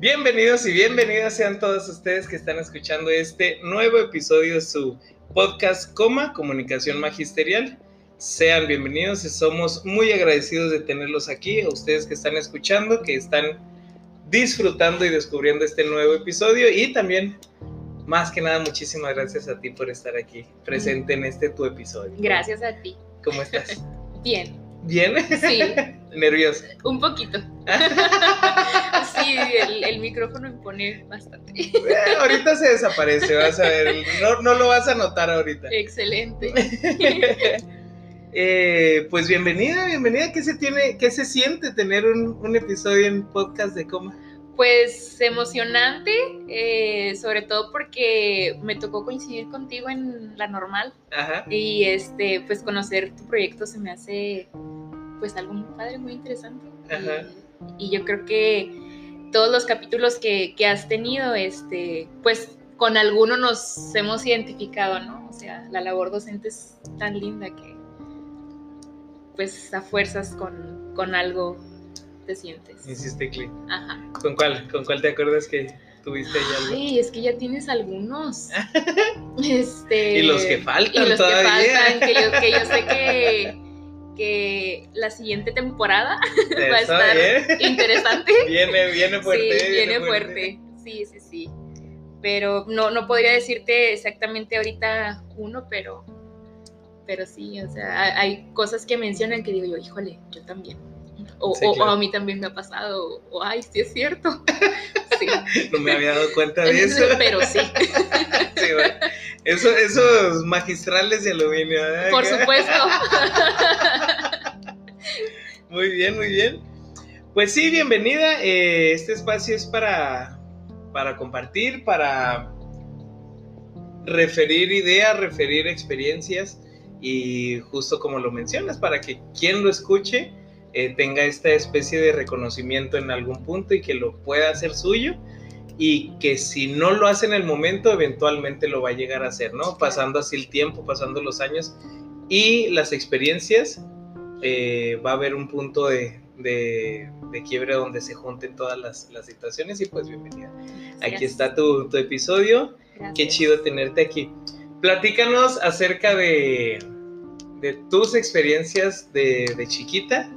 Bienvenidos y bienvenidas sean todos ustedes que están escuchando este nuevo episodio de su podcast Coma, Comunicación Magisterial. Sean bienvenidos y somos muy agradecidos de tenerlos aquí, a ustedes que están escuchando, que están disfrutando y descubriendo este nuevo episodio y también, más que nada, muchísimas gracias a ti por estar aquí presente en este tu episodio. Gracias a ti. ¿Cómo estás? Bien. ¿Bien? Sí. ¿Nervioso? Un poquito. sí, el, micrófono impone bastante. Eh, ahorita se desaparece, vas a ver. No, no lo vas a notar ahorita. Excelente. Eh, pues bienvenida, bienvenida. ¿Qué se tiene, qué se siente tener un, episodio en podcast de coma? Pues emocionante, eh, sobre todo porque me tocó coincidir contigo en la normal. Ajá. Y este, pues conocer tu proyecto se me hace pues algo muy padre, muy interesante. Y, yo creo que todos los capítulos que, has tenido, este, pues con alguno nos hemos identificado, ¿no? O sea, la labor docente es tan linda que pues a fuerzas con, con algo te sientes. Hiciste clic. Ajá. ¿Con cuál? ¿Con cuál te acuerdas que tuviste ya? Sí, es que ya tienes algunos. este, y los que faltan y los todavía. que faltan, que yo, que yo sé que que la siguiente temporada va a estar interesante. Viene, viene fuerte. Sí, viene, fuerte. Sí, sí, sí. Pero no, no podría decirte exactamente ahorita uno, pero, pero sí, o sea, hay cosas que mencionan que digo yo, híjole, yo también. O, a mí también me ha pasado, o, ay, sí es cierto. No me había dado cuenta de eso. Pero sí. eso, esos magistrales de aluminio. ¿eh? Por supuesto. Muy bien, muy bien. Pues sí, bienvenida. Eh, este espacio es para, para compartir, para referir ideas, referir experiencias y justo como lo mencionas, para que quien lo escuche eh, tenga esta especie de reconocimiento en algún punto y que lo pueda hacer suyo y que si no lo hace en el momento, eventualmente lo va a llegar a hacer, ¿no? Pasando así el tiempo, pasando los años y las experiencias, eh, va a haber un punto de, de, quiebre donde se junten todas las, las situaciones y pues bienvenida. Aquí está tu, tu episodio, qué chido tenerte aquí. Platícanos acerca de, de tus experiencias de, de chiquita,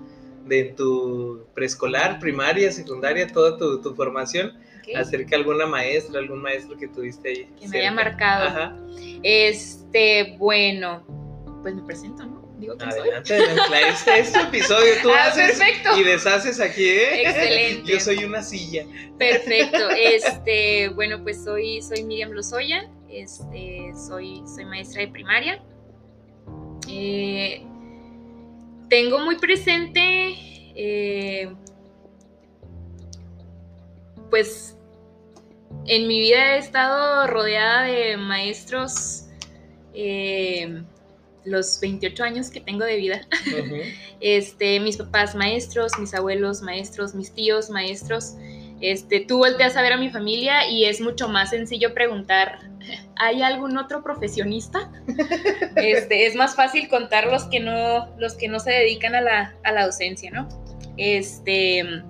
de tu preescolar, primaria, secundaria, toda tu, tu formación acerca de alguna maestra, algún maestro que tuviste ahí. Que me haya marcado. Ajá. Este, bueno, pues me presento, ¿no? Digo que adelante, soy. Este es tu episodio, tú ah, haces y deshaces aquí, ¿eh? Excelente. Yo soy una silla. Perfecto. Este, bueno, pues soy, soy Miriam Lozoya, este, soy, soy maestra de primaria. Eh, tengo muy presente eh, pues en mi vida he estado rodeada de maestros eh, los 28 años que tengo de vida. este, mis papás maestros, mis abuelos maestros, mis tíos maestros. Este, tú volteas a ver a mi familia y es mucho más sencillo preguntar, ¿hay algún otro profesionista? este, es más fácil contar los que no, los que no se dedican a la, a la docencia, ¿no? Este,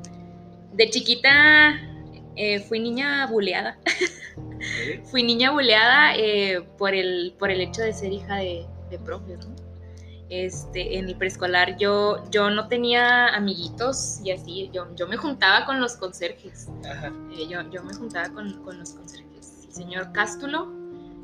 de chiquita eh, fui niña buleada. fui niña buleada eh, por, el, por el hecho de ser hija de, de profes, este, en el preescolar yo, yo no tenía amiguitos y así, yo, yo me juntaba con los conserjes. Eh, yo, yo, me juntaba con, con, los conserjes, el señor Cástulo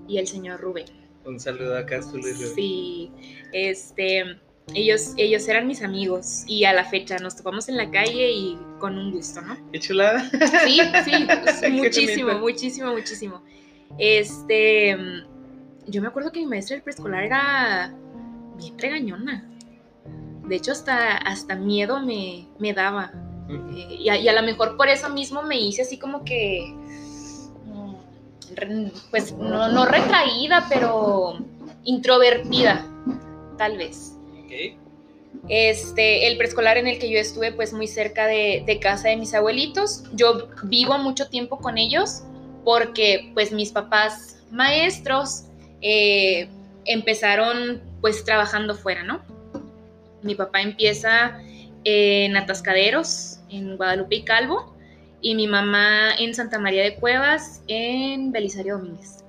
y el señor Rubén. Un saludo a Cástulo y Rubén. Sí, este, ellos, ellos eran mis amigos y a la fecha nos topamos en la calle y con un gusto, ¿no? Qué chulada. Sí, sí, muchísimo, muchísimo, muchísimo. Este, yo me acuerdo que mi maestra del preescolar era bien regañona. De hecho, hasta, hasta miedo me, me daba. Eh, y, a, lo mejor por eso mismo me hice así como que, mm, pues no, no retraída, pero introvertida, tal vez. Este, el preescolar en el que yo estuve, pues muy cerca de, de, casa de mis abuelitos. Yo vivo mucho tiempo con ellos porque, pues, mis papás maestros eh, empezaron, pues, trabajando fuera, ¿no? Mi papá empieza en Atascaderos, en Guadalupe y Calvo, y mi mamá en Santa María de Cuevas, en Belisario Domínguez.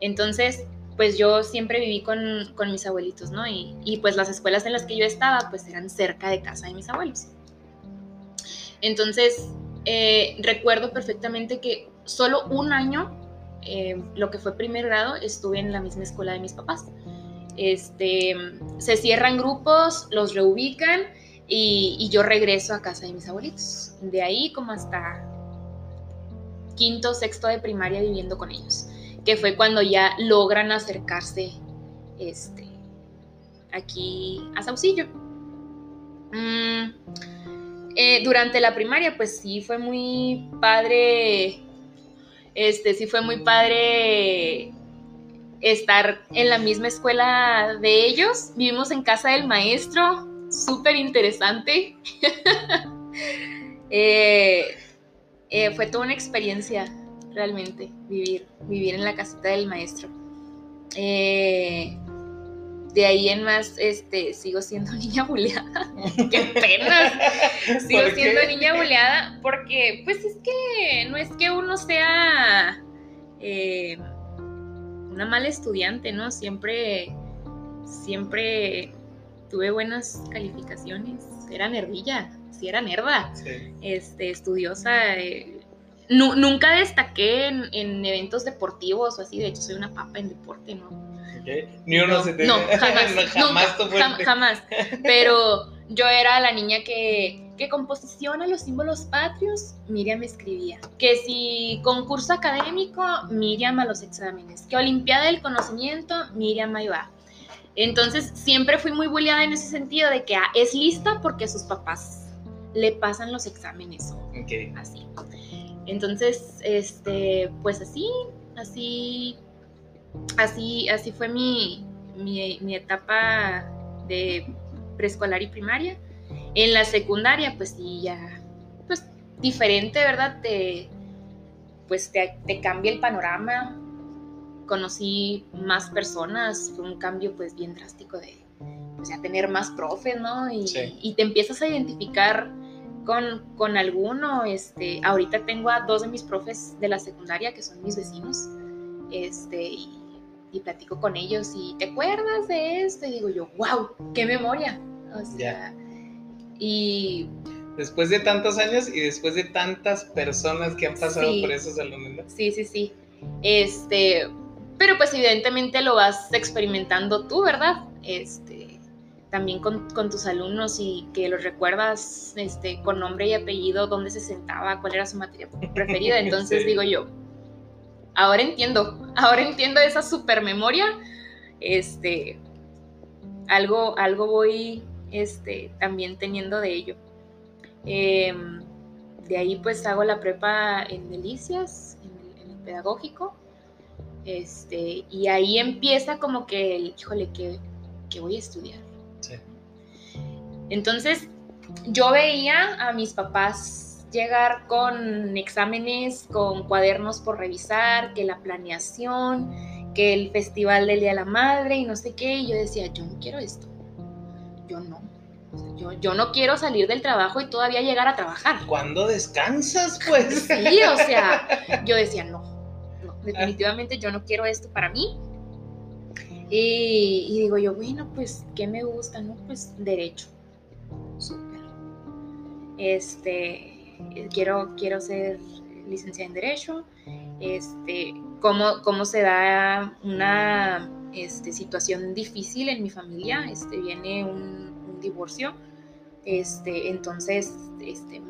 Entonces, pues yo siempre viví con, mis abuelitos, ¿no? Y, pues las escuelas en las que yo estaba, pues eran cerca de casa de mis abuelos. Entonces, eh, recuerdo perfectamente que solo un año, eh, lo que fue primer grado, estuve en la misma escuela de mis papás. Este, se cierran grupos, los reubican y, yo regreso a casa de mis abuelitos. De ahí como hasta quinto, sexto de primaria viviendo con ellos que fue cuando ya logran acercarse este, aquí a Saucillo. Mm, eh, durante la primaria, pues sí fue muy padre, este, sí fue muy padre estar en la misma escuela de ellos. Vivimos en casa del maestro, súper interesante. Eh, eh, fue toda una experiencia realmente vivir, vivir en la casita del maestro. Eh, de ahí en más, este, sigo siendo niña buleada. ¡Qué pena! Sigo siendo niña buleada porque, pues es que no es que uno sea eh, una mala estudiante, ¿no? Siempre, siempre tuve buenas calificaciones. Era nerdilla, sí era nerda. Este, estudiosa. Eh, nunca destaqué en, eventos deportivos o así, de hecho soy una papa en deporte, ¿no? Ni uno se te... No, jamás, jamás, Pero yo era la niña que, que composición a los símbolos patrios, Miriam escribía. Que si concurso académico, Miriam a los exámenes. Que Olimpiada del Conocimiento, Miriam ahí va. Entonces siempre fui muy bulliada en ese sentido de que ah, es lista porque sus papás le pasan los exámenes. Okay. Así. Entonces, este, pues así, así, así, así fue mi, mi, etapa de preescolar y primaria. En la secundaria, pues sí, ya, pues diferente, ¿verdad? Te, pues te, cambia el panorama. Conocí más personas, fue un cambio pues bien drástico de, pues, tener más profes, ¿no? Y, y te empiezas a identificar con, alguno. Este, ahorita tengo a dos de mis profes de la secundaria que son mis vecinos. Este, y, platico con ellos y ¿te acuerdas de esto? Y digo yo, wow, qué memoria. O sea, y... Después de tantos años y después de tantas personas que han pasado por esos alumnos. Sí, sí, sí. Este, pero pues evidentemente lo vas experimentando tú, ¿verdad? Este, también con, tus alumnos y que los recuerdas este, con nombre y apellido, dónde se sentaba, cuál era su materia preferida. Entonces digo yo, ahora entiendo, ahora entiendo esa super memoria. Este, algo, algo voy este, también teniendo de ello. Em, de ahí pues hago la prepa en Delicias, en el, pedagógico. Este, y ahí empieza como que el, híjole, que, que voy a estudiar entonces, yo veía a mis papás llegar con exámenes, con cuadernos por revisar, que la planeación, que el festival del Día de la Madre y no sé qué, y yo decía, yo no quiero esto. Yo, no quiero salir del trabajo y todavía llegar a trabajar. ¿Cuándo descansas, pues? Sí, o sea, yo decía, no, no, definitivamente yo no quiero esto para mí. Y, digo yo, bueno, pues, ¿qué me gusta? No, pues, derecho. Súper. Este, quiero, quiero ser licenciada en derecho. Este, cómo, cómo se da una este, situación difícil en mi familia. Este, viene un, un divorcio. Este, entonces, este,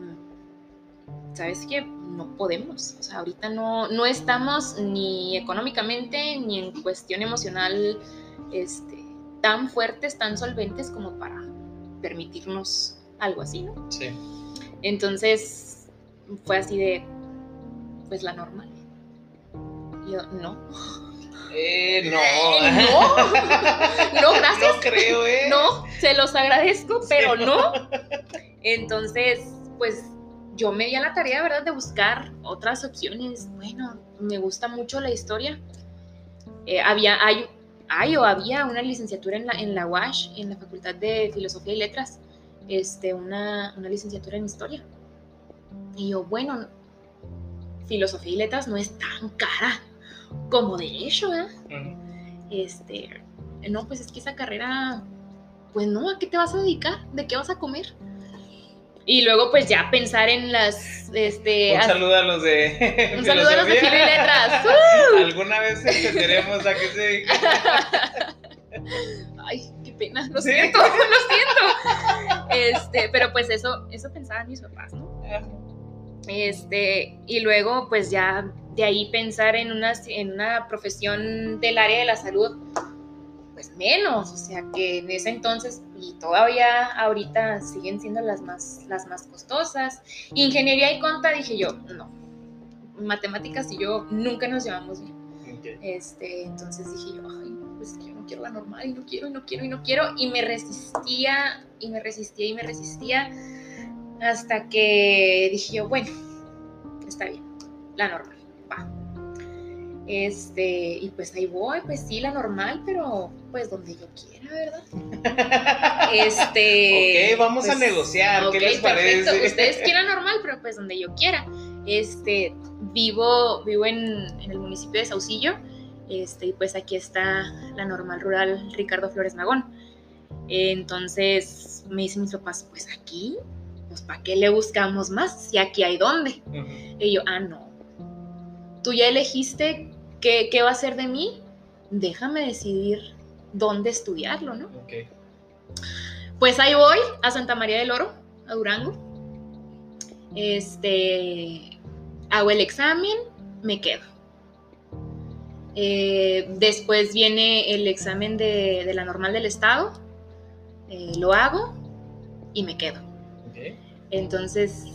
¿sabes qué? No podemos. O sea, ahorita no, no estamos ni económicamente ni en cuestión emocional este, tan fuertes, tan solventes como para permitirnos algo así, ¿no? Sí. Entonces, fue así de, pues la normal. yo, no. Eh, no. no. No, gracias. No creo, ¿eh? No, se los agradezco, pero no. Entonces, pues yo me di a la tarea, ¿verdad?, de buscar otras opciones. Bueno, me gusta mucho la historia. Eh, había, hay, hay o había una licenciatura en la, en la UASH, en la Facultad de Filosofía y Letras, este, una, una licenciatura en historia. Y yo, bueno, filosofía y letras no es tan cara como derecho, ¿eh? Este, no, pues es que esa carrera, pues no, ¿a qué te vas a dedicar? ¿De qué vas a comer? Y luego, pues ya pensar en las. Este, un saludo a los de. Un saludo a los de Filo y Letras. Alguna vez entenderemos a qué se dedica. Ay, qué pena, lo siento, lo siento. Este, pero pues eso, eso pensaban mis papás, ¿no? Este, y luego, pues ya de ahí pensar en una, en una profesión del área de la salud pues menos, o sea que en ese entonces y todavía ahorita siguen siendo las más, las más costosas. Ingeniería y conta dije yo, no, matemáticas y yo nunca nos llevamos bien. Este, entonces dije yo, ay, pues yo no quiero la normal y no quiero y no quiero y no quiero y me resistía y me resistía y me resistía hasta que dije yo, bueno, está bien, la normal. Este, y pues ahí voy, pues sí, la normal, pero pues donde yo quiera, ¿verdad? Este. ok, vamos a pues, negociar, ¿qué les parece? Perfecto. Ustedes quieran normal, pero pues donde yo quiera. Este, vivo, vivo en, el municipio de Saucillo, este, y pues aquí está la normal rural Ricardo Flores Magón. Entonces me dicen mis papás, pues aquí, pues ¿para qué le buscamos más si aquí hay dónde? Y yo, ah, no. Tú ya elegiste ¿Qué, va a ser de mí? Déjame decidir dónde estudiarlo, ¿no? Pues ahí voy a Santa María del Oro, a Durango. Este, hago el examen, me quedo. Eh, después viene el examen de, la normal del estado, eh, lo hago y me quedo. Entonces,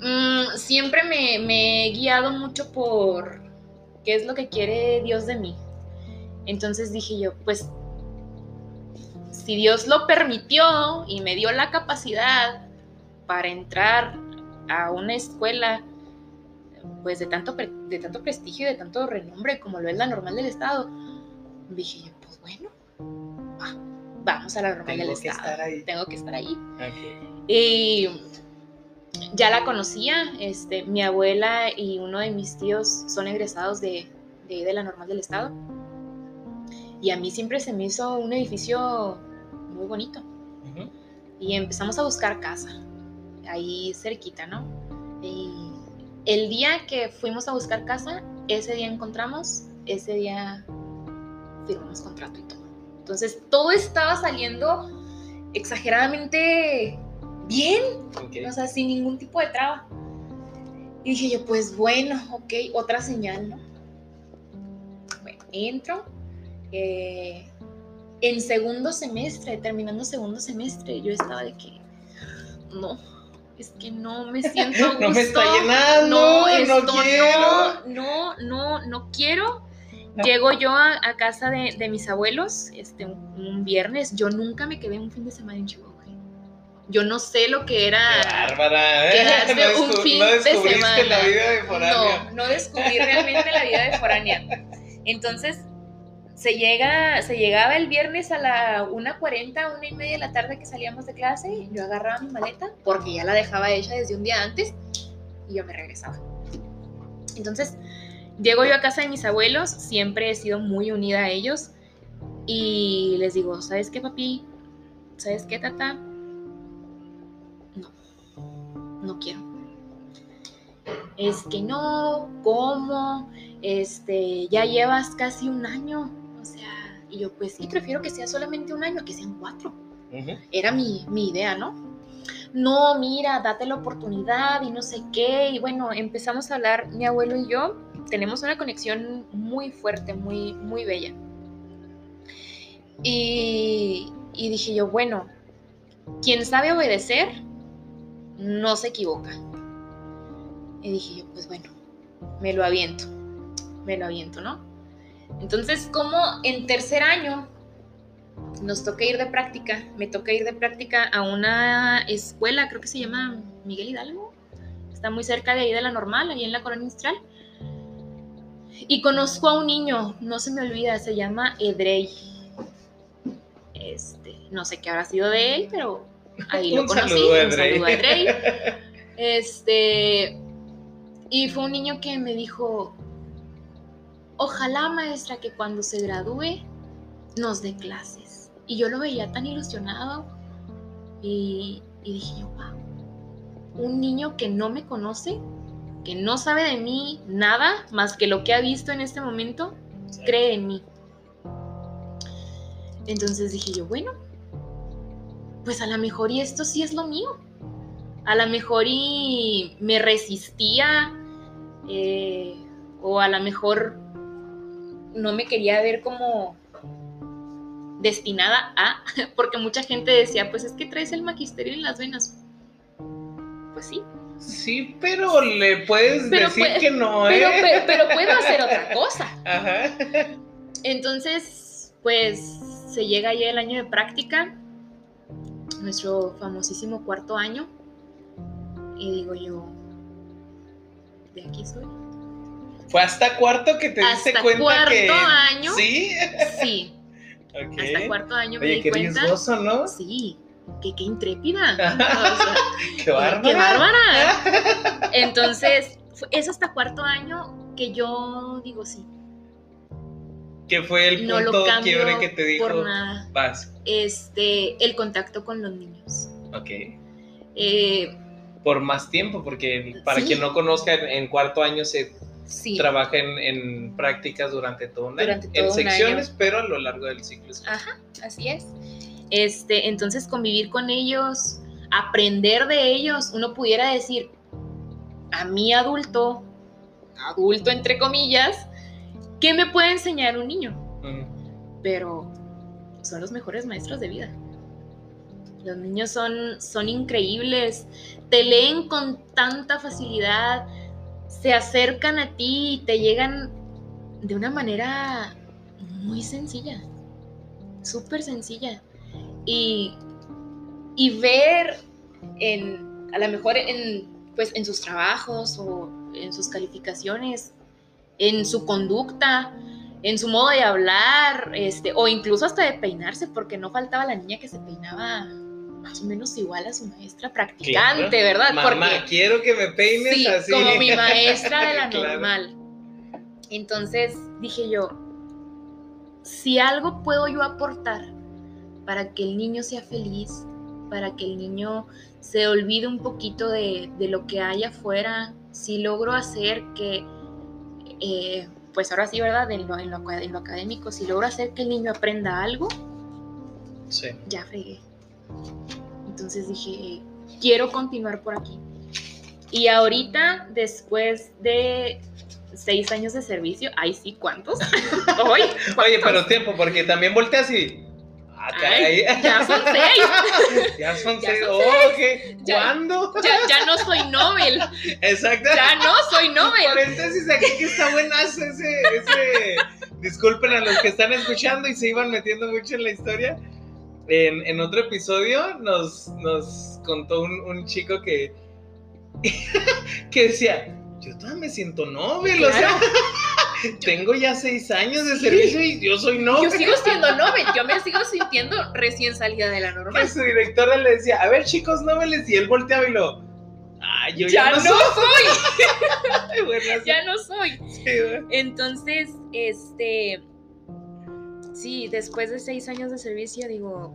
mm, siempre me, he guiado mucho por, ¿Qué es lo que quiere Dios de mí? Entonces dije yo, pues si Dios lo permitió y me dio la capacidad para entrar a una escuela pues de tanto, de tanto prestigio y de tanto renombre como lo es la normal del Estado, dije yo, pues bueno, vamos a la normal del Estado. Tengo que estar ahí. Y ya la conocía, este, mi abuela y uno de mis tíos son egresados de, de, la normal del estado. Y a mí siempre se me hizo un edificio muy bonito. Y empezamos a buscar casa, ahí cerquita, ¿no? Y el día que fuimos a buscar casa, ese día encontramos, ese día firmamos contrato y todo. Entonces todo estaba saliendo exageradamente bien, o sea, sin ningún tipo de traba. Y dije yo, pues bueno, ok, otra señal, ¿no? Bueno, entro. Eh, en segundo semestre, terminando segundo semestre, yo estaba de que, no, es que no me siento gusto. no me está llenando, no, esto, no quiero. No, no, no, quiero. Llego yo a, casa de, mis abuelos este, un, viernes. Yo nunca me quedé un fin de semana en Chihuahua. Yo no sé lo que era Bárbara, ¿eh? quedarse un fin de semana. la vida de foránea. No, no descubrí realmente la vida de foránea. Entonces, se, llega, se llegaba el viernes a la 1.40, una y media de la tarde que salíamos de clase, yo agarraba mi maleta, porque ya la dejaba hecha desde un día antes, y yo me regresaba. Entonces, llego yo a casa de mis abuelos, siempre he sido muy unida a ellos, Y les digo, ¿sabes qué, papi? ¿Sabes qué, tata? No, quiero. Es que no, ¿cómo? Este, ya llevas casi un año. O sea, y yo, pues sí, prefiero que sea solamente un año, que sean cuatro. Era mi, mi idea, ¿no? No, mira, date la oportunidad y no sé qué. Y bueno, empezamos a hablar, mi abuelo y yo, tenemos una conexión muy fuerte, muy, muy bella. Y, dije yo, bueno, quien sabe obedecer, no se equivoca. Y dije yo, pues bueno, me lo aviento, me lo aviento, ¿no? Entonces, como en tercer año nos toca ir de práctica, me toca ir de práctica a una escuela, creo que se llama Miguel Hidalgo, está muy cerca de ahí de la normal, ahí en la colonia industrial. Y conozco a un niño, no se me olvida, se llama Edrey. Este, no sé qué habrá sido de él, pero ahí lo conocí. Saludo un saludo a. Este, y fue un niño que me dijo, ojalá maestra que cuando se gradúe nos dé clases. Y yo lo veía tan ilusionado y, y dije yo, wow, un niño que no me conoce que no sabe de mí nada más que lo que ha visto en este momento, cree en mí. Entonces dije yo, bueno, pues a lo mejor y esto sí es lo mío. A lo mejor y me resistía eh, o a lo mejor no me quería ver como destinada a, porque mucha gente decía, pues es que traes el magisterio en las venas. Pues sí, Sí, pero le puedes decir que no, ¿eh? Pero, pero, puedo hacer otra cosa. Ajá. Entonces, pues se llega ya el año de práctica, nuestro famosísimo cuarto año, y digo yo, de aquí soy. ¿Fue hasta cuarto que te diste cuenta cuarto que... año. ¿Sí? Sí. Hasta cuarto año me di qué cuenta. ¿no? Sí qué, intrépida. qué bárbara. Qué bárbara. Entonces, es hasta cuarto año que yo digo sí. ¿Qué fue el punto quiebre que te dijo? Por nada. Vas. Este, el contacto con los niños. Ok. Eh, por más tiempo, porque para quien no conozca, en, cuarto año se trabaja en, prácticas durante todo un año. en secciones, pero a lo largo del ciclo. Ajá, así es. Este, entonces convivir con ellos, aprender de ellos, uno pudiera decir, a mi adulto, adulto entre comillas, ¿qué me puede enseñar un niño? Pero son los mejores maestros de vida. Los niños son, son increíbles, te leen con tanta facilidad, se acercan a ti y te llegan de una manera muy sencilla, súper sencilla y, ver en, a lo mejor en, pues, en sus trabajos o en sus calificaciones, en su conducta, en su modo de hablar, este, o incluso hasta de peinarse, porque no faltaba la niña que se peinaba más o menos igual a su maestra practicante, ¿verdad? Mamá, quiero que me peines sí, así. Como mi maestra de la normal. Entonces dije yo, si algo puedo yo aportar para que el niño sea feliz, para que el niño se olvide un poquito de, lo que hay afuera, si logro hacer que, eh, pues ahora sí, ¿verdad? En lo, en, lo, académico, si logro hacer que el niño aprenda algo, ya fregué. Entonces dije, quiero continuar por aquí. Y ahorita, después de seis años de servicio, ay sí, ¿cuántos? Oye, pero tiempo, porque también volteas y ya son seis. ya son seis. Oh, ¿Cuándo? Ya, no soy Nobel. Exacto. Ya no soy Nobel. Paréntesis aquí que está buenazo ese, ese. Disculpen a los que están escuchando y se iban metiendo mucho en la historia. En, en otro episodio nos, nos contó un, un chico que, que decía, yo todavía me siento Nobel, o sea. Tengo ya seis años de servicio y yo soy Nobel. Yo sigo siendo Nobel, yo me sigo sintiendo recién salida de la normal. su directora le decía, a ver chicos Nobeles, y él volteaba y lo, ah, yo ya, no, soy. ya no soy. Entonces, este, sí, después de seis años de servicio, digo,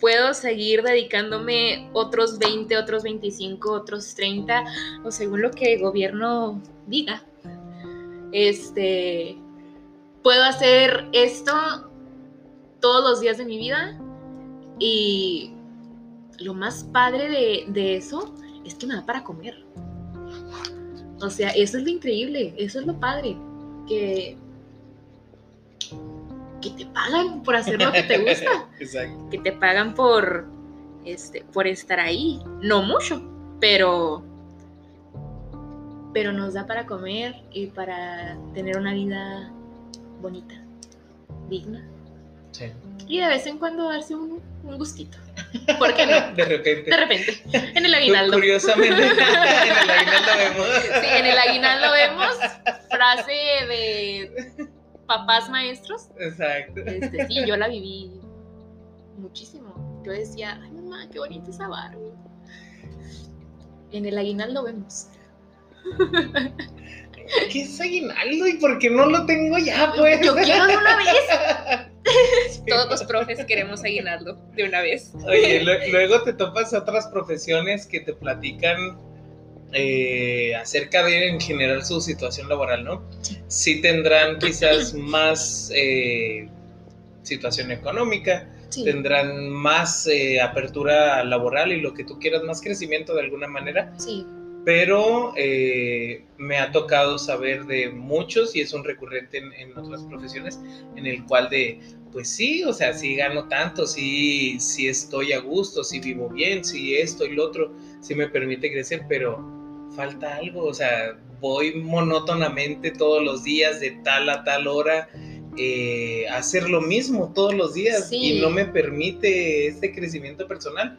puedo seguir dedicándome otros 20, otros 25, otros 30, o según lo que el gobierno diga. Este, puedo hacer esto todos los días de mi vida y lo más padre de, de eso es que me da para comer. O sea, eso es lo increíble, eso es lo padre, que que te pagan por hacer lo que te gusta. Exacto. Que te pagan por, este, por estar ahí. No mucho, pero, pero nos da para comer y para tener una vida bonita, digna. Sí. Y de vez en cuando darse un, un gustito. ¿Por qué no? De repente. De repente. En el aguinaldo. Curiosamente, en el aguinaldo vemos. Sí, en el aguinaldo vemos frase de papás maestros. Exacto. Este, sí, yo la viví muchísimo. Yo decía, ay mamá, qué bonita esa Barbie. En el aguinaldo vemos. ¿Qué es aguinaldo y por qué no lo tengo ya, pues? Yo quiero de una vez. Todos los profes queremos aguinaldo de una vez. Oye, luego te topas otras profesiones que te platican eh, acerca de en general su situación laboral, ¿no? Sí, tendrán quizás más eh, situación económica, tendrán más eh, apertura laboral y lo que tú quieras, más crecimiento de alguna manera. Sí. Pero me ha tocado saber de muchos, y es un recurrente en, en, otras profesiones, en el cual de, pues sí, o sea, sí gano tanto, sí, sí estoy a gusto, sí vivo bien, sí esto y lo otro, sí me permite crecer, pero falta algo, o sea, voy monótonamente todos los días de tal a tal hora eh, hacer lo mismo todos los días y no me permite este crecimiento personal.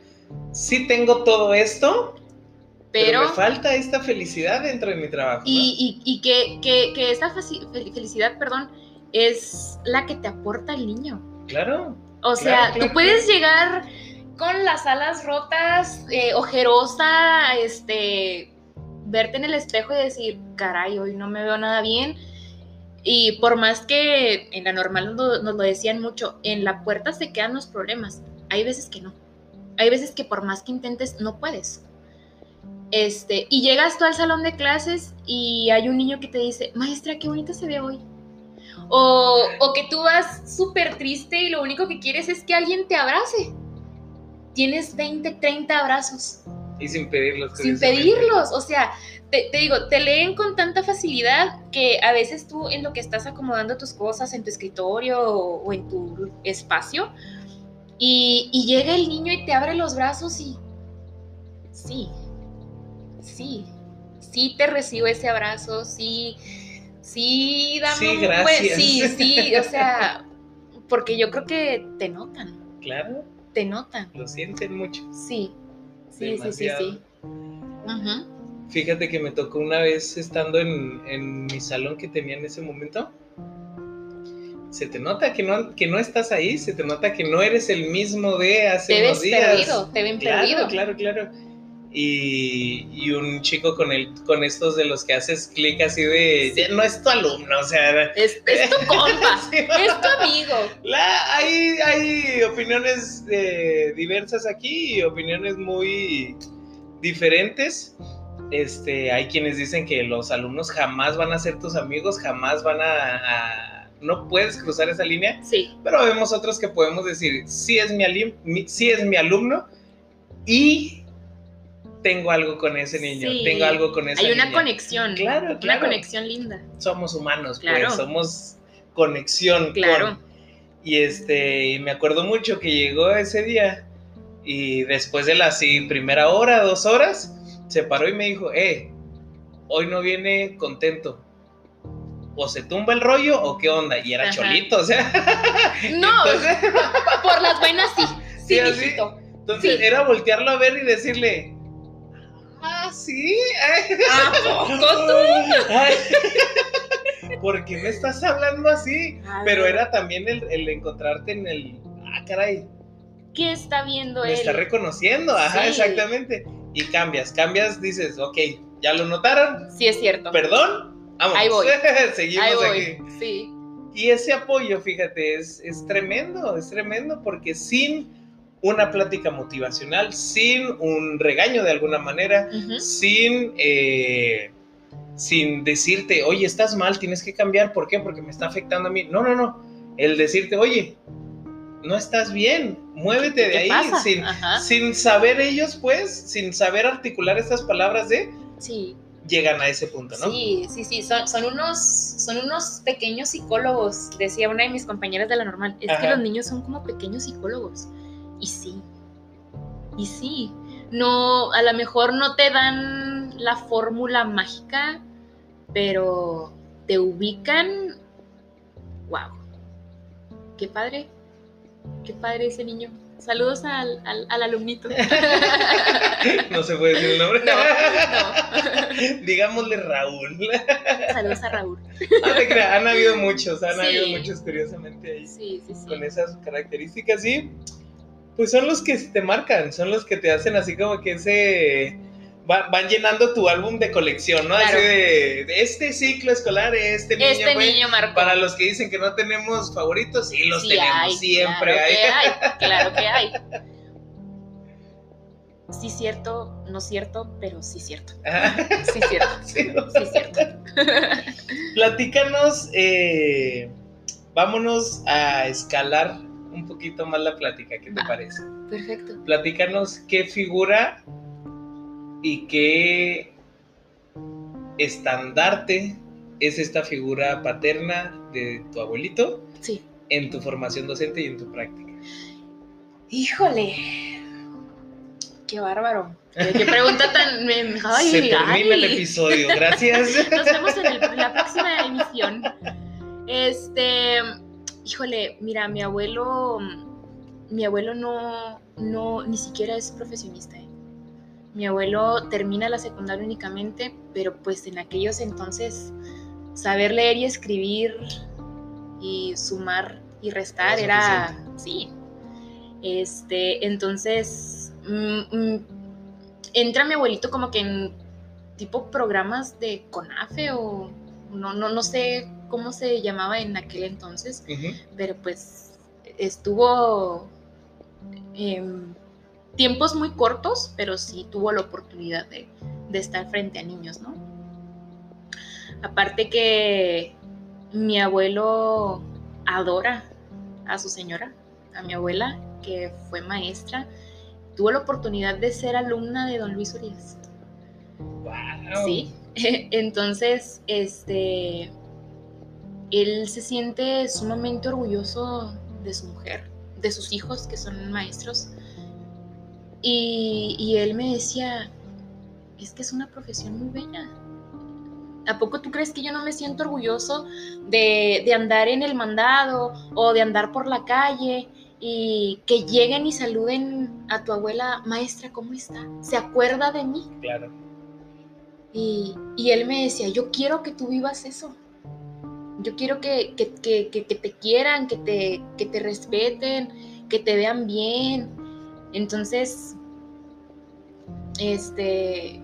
Sí tengo todo esto, pero, me falta esta felicidad dentro de mi trabajo. Y, que, que, esta felicidad, perdón, es la que te aporta el niño. Claro. O sea, tú puedes llegar con las alas rotas, eh, ojerosa, este, verte en el espejo y decir, caray, hoy no me veo nada bien. Y por más que en la normal nos, lo decían mucho, en la puerta se quedan los problemas. Hay veces que no. Hay veces que por más que intentes, no puedes. Este, y llegas tú al salón de clases y hay un niño que te dice, maestra, qué bonita se ve hoy. O, o que tú vas súper triste y lo único que quieres es que alguien te abrace. Tienes 20, 30 abrazos y sin pedirlos. Sin pedirlos, o sea, te, digo, te leen con tanta facilidad que a veces tú en lo que estás acomodando tus cosas en tu escritorio o, en tu espacio, y, llega el niño y te abre los brazos y sí, sí, sí te recibo ese abrazo, sí, sí, dame sí, gracias. sí, sí, o sea, porque yo creo que te notan. Claro. Te notan. Lo sienten mucho. Sí, Sí, sí, sí, sí. Fíjate que me tocó una vez estando en, mi salón que tenía en ese momento. Se te nota que no, que no estás ahí, se te nota que no eres el mismo de hace te unos días. perdido, te ven perdido. Claro, claro. Y, un chico con el, con estos de los que haces clic así de no es tu alumno, o sea es, tu compa, es tu amigo. hay, hay opiniones eh, diversas aquí y opiniones muy diferentes. Este, hay quienes dicen que los alumnos jamás van a ser tus amigos, jamás van a, no puedes cruzar esa línea. Sí. Pero vemos otros que podemos decir, sí es mi, sí es mi alumno y tengo algo con ese niño, tengo algo con esa Hay una conexión. Claro, Una conexión linda. Somos humanos, pues, somos conexión. Claro. y este, me acuerdo mucho que llegó ese día y después de la primera hora, dos horas, se paró y me dijo, eh, hoy no viene contento. O se tumba el rollo o qué onda. Y era cholito, o sea. No, por las buenas sí. Sí, Entonces era voltearlo a ver y decirle, sí. ¿A poco tú? ¿Por qué me estás hablando así? Pero era también el, encontrarte en el. Ah, caray. ¿Qué está viendo él? Me está reconociendo, ajá, exactamente. Y cambias, cambias, dices, ok, ¿ya lo notaron? Sí, es cierto. ¿Perdón? Vamos. Ahí voy. Seguimos Ahí voy. aquí. Sí. Y ese apoyo, fíjate, es, es tremendo, es tremendo porque sin una plática motivacional, sin un regaño de alguna manera, sin, eh, sin decirte, oye, estás mal, tienes que cambiar, ¿por qué? Porque me está afectando a mí. No, no, no. El decirte, oye, no estás bien, muévete de ahí, sin, sin, saber ellos, pues, sin saber articular estas palabras de... Sí. Llegan a ese punto, ¿no? Sí, sí, sí, son, son unos, son unos pequeños psicólogos, decía una de mis compañeras de la normal, es que los niños son como pequeños psicólogos. Y sí, y sí, no, a lo mejor no te dan la fórmula mágica, pero te ubican, wow, qué padre, qué padre ese niño. Saludos al, al, alumnito. no se puede decir el nombre. No, no. Digámosle Raúl. Saludos a Raúl. han habido muchos, han habido muchos curiosamente ahí. Sí, sí, sí. Con esas características, sí pues son los que te marcan, son los que te hacen así como que ese... van llenando tu álbum de colección, ¿no? Así de, este ciclo escolar, este niño, este niño marcó. Para los que dicen que no tenemos favoritos, sí los tenemos, siempre claro Que hay. Claro que hay. Sí cierto, no cierto, pero sí cierto. Sí cierto. sí, cierto. Platícanos, eh, vámonos a escalar un poquito más la plática, ¿qué te parece? Perfecto. Platícanos qué figura y qué estandarte es esta figura paterna de tu abuelito sí. en tu formación docente y en tu práctica. Híjole, qué bárbaro. Qué pregunta tan. Ay, Se termina el episodio, gracias. Nos vemos en la próxima emisión. Este híjole, mira, mi abuelo, mi abuelo no, no, ni siquiera es profesionista. ¿eh? Mi abuelo termina la secundaria únicamente, pero pues en aquellos entonces saber leer y escribir y sumar y restar era, sí. Este, entonces, mm, mm, entra mi abuelito como que en tipo programas de CONAFE o no, no, no sé cómo se llamaba en aquel entonces, pero pues estuvo en tiempos muy cortos, pero sí tuvo la oportunidad de, estar frente a niños, ¿no? Aparte que mi abuelo adora a su señora, a mi abuela, que fue maestra, tuvo la oportunidad de ser alumna de don Luis Urias. Wow. Sí, entonces, este, él se siente sumamente orgulloso de su mujer, de sus hijos que son maestros. Y, él me decía, es que es una profesión muy bella. ¿A poco tú crees que yo no me siento orgulloso de, de, andar en el mandado o de andar por la calle y que lleguen y saluden a tu abuela, maestra, ¿cómo está? ¿Se acuerda de mí? Claro. Y, y él me decía, yo quiero que tú vivas eso. Yo quiero que, te quieran, que te, te respeten, que te vean bien. Entonces, este,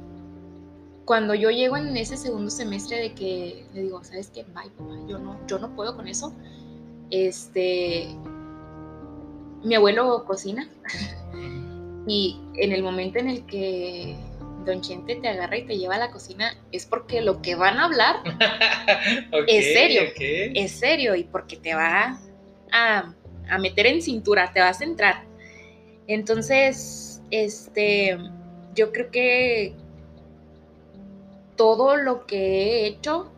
cuando yo llego en ese segundo semestre de que le digo, ¿sabes qué? Bye, papá, yo no, yo no puedo con eso. Este, mi abuelo cocina y en el momento en el que Don Chente te agarra y te lleva a la cocina, es porque lo que van a hablar es serio. Es serio y porque te va a, meter en cintura, te va a centrar. Entonces, este, yo creo que todo lo que he hecho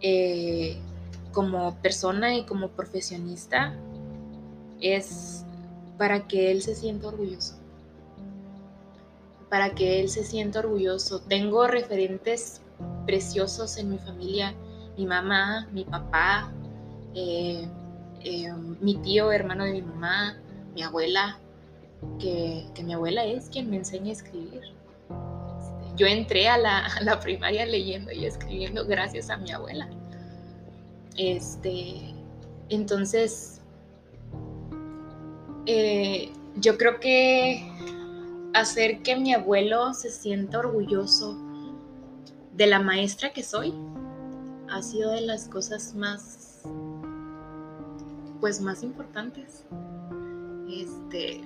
eh, como persona y como profesionista es para que él se sienta orgulloso para que él se sienta orgulloso. Tengo referentes preciosos en mi familia, mi mamá, mi papá, eh, eh, mi tío, hermano de mi mamá, mi abuela, que, mi abuela es quien me enseña a escribir. Este, yo entré a la, primaria leyendo y escribiendo gracias a mi abuela. Este, entonces, eh, yo creo que hacer que mi abuelo se sienta orgulloso de la maestra que soy ha sido de las cosas más, pues más importantes. Este,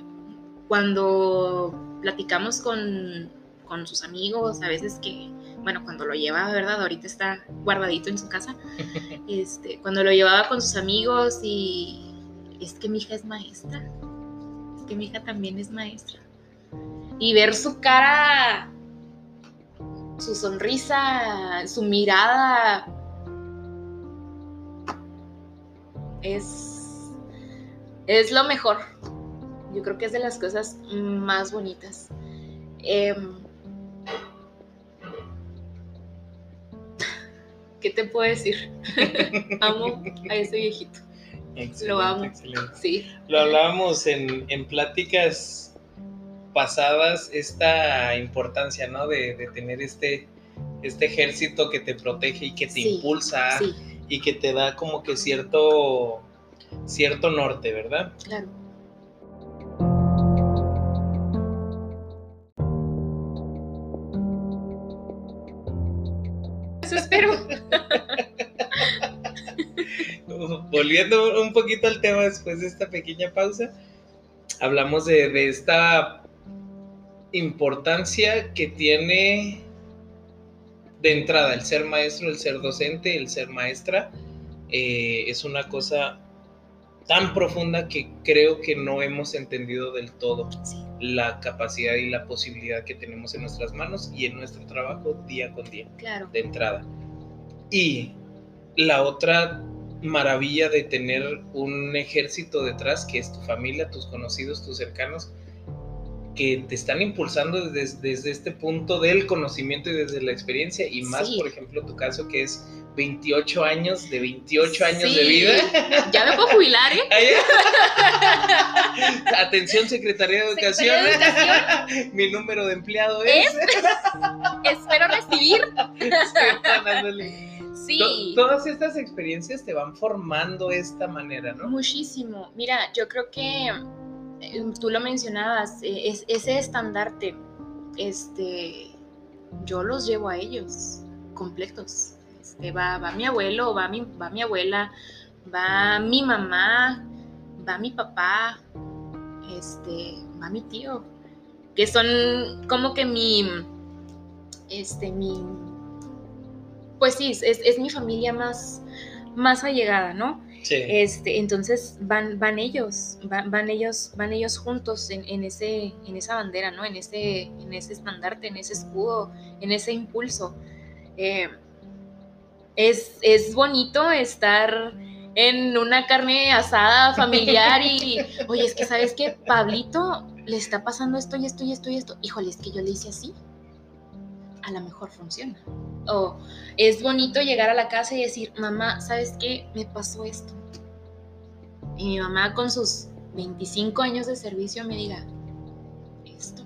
cuando platicamos con, con sus amigos, a veces que, bueno, cuando lo llevaba, ¿verdad? Ahorita está guardadito en su casa. Este, cuando lo llevaba con sus amigos y es que mi hija es maestra. Es que mi hija también es maestra. Y ver su cara, su sonrisa, su mirada, es, es lo mejor. Yo creo que es de las cosas más bonitas. Em, ¿Qué te puedo decir? amo a ese viejito. lo amo. Sí. Lo hablábamos en, en, pláticas pasadas, esta importancia, ¿no? De, tener este, este ejército que te protege y que te impulsa y que te da como que cierto, cierto norte, ¿verdad? Claro. Eso espero. Volviendo un poquito al tema después de esta pequeña pausa, hablamos de, de esta importancia que tiene de entrada, el ser maestro, el ser docente, el ser maestra, eh, es una cosa tan profunda que creo que no hemos entendido del todo la capacidad y la posibilidad que tenemos en nuestras manos y en nuestro trabajo día con día. Claro. De entrada. Y la otra maravilla de tener un ejército detrás, que es tu familia, tus conocidos, tus cercanos, que te están impulsando desde, este punto del conocimiento y desde la experiencia, y más, por ejemplo, tu caso que es 28 años, de 28 años de vida. Ya me puedo jubilar, ¿eh? Atención, Secretaría de Educación. Mi número de empleado es. Espero recibir. Sí. todas estas experiencias te van formando esta manera, ¿no? Muchísimo. Mira, yo creo que tú lo mencionabas, eh, es, ese estandarte, este, yo los llevo a ellos completos. Este, va, va mi abuelo, va mi, va mi abuela, va mi mamá, va mi papá, este, va mi tío, que son como que mi, este, mi, pues sí, es, es mi familia más, más allegada, ¿no? Este, entonces van, van ellos, van, ellos, van ellos juntos en, ese, en esa bandera, ¿no? En ese, en ese estandarte, en ese escudo, en ese impulso. Eh, es, es bonito estar en una carne asada familiar y, oye, es que sabes que Pablito le está pasando esto y esto y esto y esto. Híjole, es que yo le hice así. A lo mejor funciona. O es bonito llegar a la casa y decir, mamá, ¿sabes qué? Me pasó esto. Y mi mamá con sus 25 años de servicio me diga, esto.